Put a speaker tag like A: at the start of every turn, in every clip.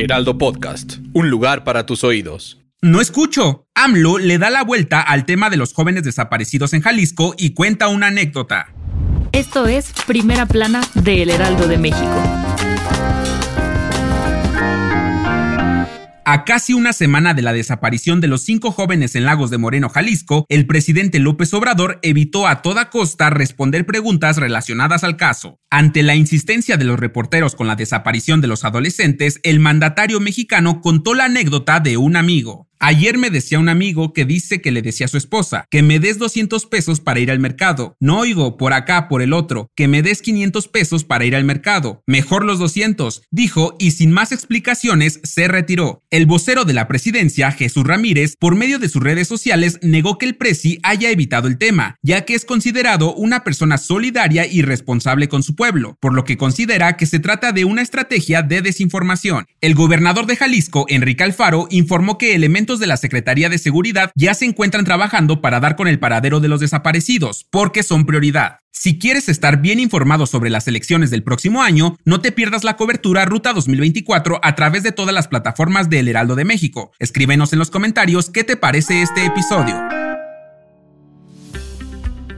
A: Heraldo Podcast, un lugar para tus oídos.
B: No escucho. AMLO le da la vuelta al tema de los jóvenes desaparecidos en Jalisco y cuenta una anécdota.
C: Esto es Primera Plana de El Heraldo de México.
B: A casi una semana de la desaparición de los cinco jóvenes en Lagos de Moreno, Jalisco, el presidente López Obrador evitó a toda costa responder preguntas relacionadas al caso. Ante la insistencia de los reporteros con la desaparición de los adolescentes, el mandatario mexicano contó la anécdota de un amigo. Ayer me decía un amigo que dice que le decía a su esposa, que me des 200 pesos para ir al mercado. No oigo por acá, por el otro, que me des 500 pesos para ir al mercado. Mejor los 200, dijo y sin más explicaciones se retiró. El vocero de la presidencia, Jesús Ramírez, por medio de sus redes sociales, negó que el presi haya evitado el tema, ya que es considerado una persona solidaria y responsable con su pueblo, por lo que considera que se trata de una estrategia de desinformación. El gobernador de Jalisco, Enrique Alfaro, informó que elementos de la Secretaría de Seguridad ya se encuentran trabajando para dar con el paradero de los desaparecidos, porque son prioridad. Si quieres estar bien informado sobre las elecciones del próximo año, no te pierdas la cobertura Ruta 2024 a través de todas las plataformas del Heraldo de México. Escríbenos en los comentarios qué te parece este episodio.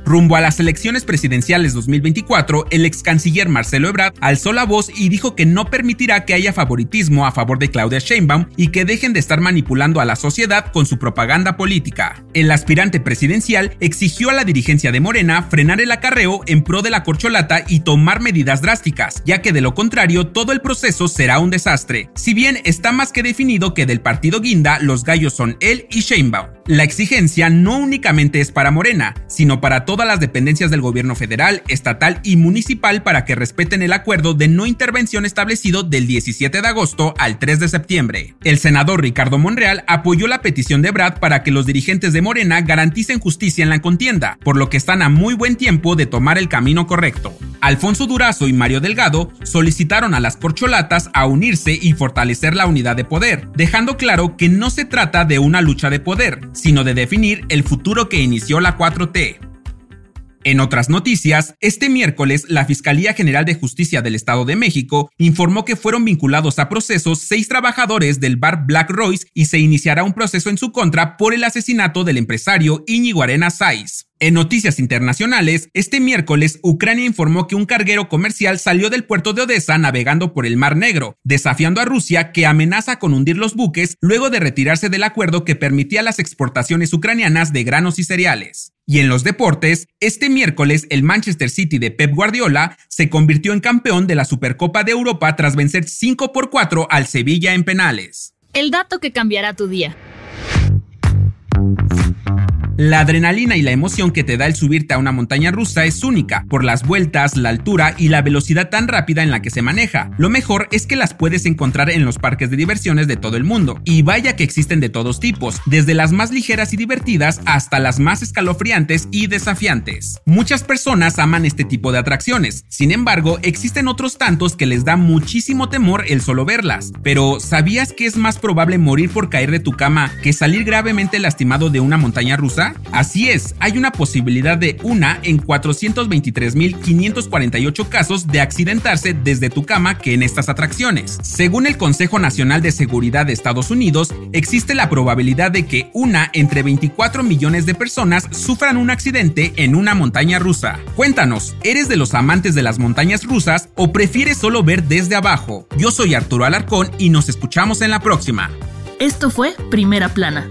B: Rumbo a las elecciones presidenciales 2024, el ex canciller Marcelo Ebrard alzó la voz y dijo que no permitirá que haya favoritismo a favor de Claudia Sheinbaum y que dejen de estar manipulando a la sociedad con su propaganda política. El aspirante presidencial exigió a la dirigencia de Morena frenar el acarreo en pro de la corcholata y tomar medidas drásticas, ya que de lo contrario todo el proceso será un desastre. Si bien está más que definido que del partido Guinda los gallos son él y Sheinbaum. La exigencia no únicamente es para Morena, sino para todas las dependencias del gobierno federal, estatal y municipal para que respeten el acuerdo de no intervención establecido del 17 de agosto al 3 de septiembre. El senador Ricardo Monreal apoyó la petición de Brad para que los dirigentes de Morena garanticen justicia en la contienda, por lo que están a muy buen tiempo de tomar el camino correcto. Alfonso Durazo y Mario Delgado solicitaron a las corcholatas a unirse y fortalecer la unidad de poder, dejando claro que no se trata de una lucha de poder, sino de definir el futuro que inició la 4T. En otras noticias, este miércoles la Fiscalía General de Justicia del Estado de México informó que fueron vinculados a procesos seis trabajadores del bar Black Royce y se iniciará un proceso en su contra por el asesinato del empresario Íñigo Arena Saiz. En noticias internacionales, este miércoles Ucrania informó que un carguero comercial salió del puerto de Odessa navegando por el Mar Negro, desafiando a Rusia que amenaza con hundir los buques luego de retirarse del acuerdo que permitía las exportaciones ucranianas de granos y cereales. Y en los deportes, este miércoles el Manchester City de Pep Guardiola se convirtió en campeón de la Supercopa de Europa tras vencer 5 por 4 al Sevilla en penales.
C: El dato que cambiará tu día.
B: La adrenalina y la emoción que te da el subirte a una montaña rusa es única, por las vueltas, la altura y la velocidad tan rápida en la que se maneja. Lo mejor es que las puedes encontrar en los parques de diversiones de todo el mundo, y vaya que existen de todos tipos, desde las más ligeras y divertidas hasta las más escalofriantes y desafiantes. Muchas personas aman este tipo de atracciones, sin embargo, existen otros tantos que les da muchísimo temor el solo verlas. Pero, ¿sabías que es más probable morir por caer de tu cama que salir gravemente lastimado de una montaña rusa? Así es, hay una posibilidad de una en 423.548 casos de accidentarse desde tu cama que en estas atracciones. Según el Consejo Nacional de Seguridad de Estados Unidos, existe la probabilidad de que una entre 24 millones de personas sufran un accidente en una montaña rusa. Cuéntanos, ¿eres de los amantes de las montañas rusas o prefieres solo ver desde abajo? Yo soy Arturo Alarcón y nos escuchamos en la próxima.
C: Esto fue Primera Plana,